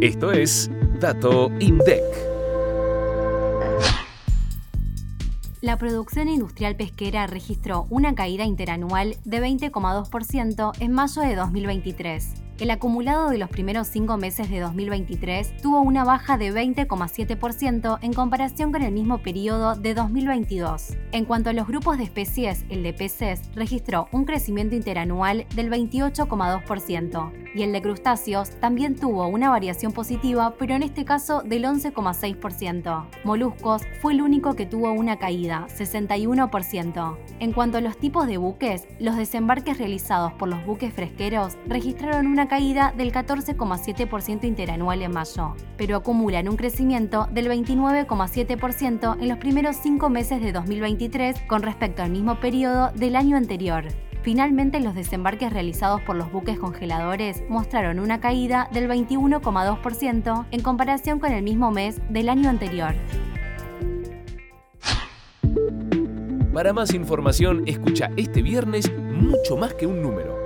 Esto es Dato INDEC. La producción industrial pesquera registró una caída interanual de 20,2% en mayo de 2023 el acumulado de los primeros cinco meses de 2023 tuvo una baja de 20,7% en comparación con el mismo periodo de 2022. En cuanto a los grupos de especies, el de peces registró un crecimiento interanual del 28,2% y el de crustáceos también tuvo una variación positiva, pero en este caso del 11,6%. Moluscos fue el único que tuvo una caída, 61%. En cuanto a los tipos de buques, los desembarques realizados por los buques fresqueros registraron una caída del 14,7% interanual en mayo, pero acumulan un crecimiento del 29,7% en los primeros cinco meses de 2023 con respecto al mismo periodo del año anterior. Finalmente, los desembarques realizados por los buques congeladores mostraron una caída del 21,2% en comparación con el mismo mes del año anterior. Para más información, escucha este viernes mucho más que un número.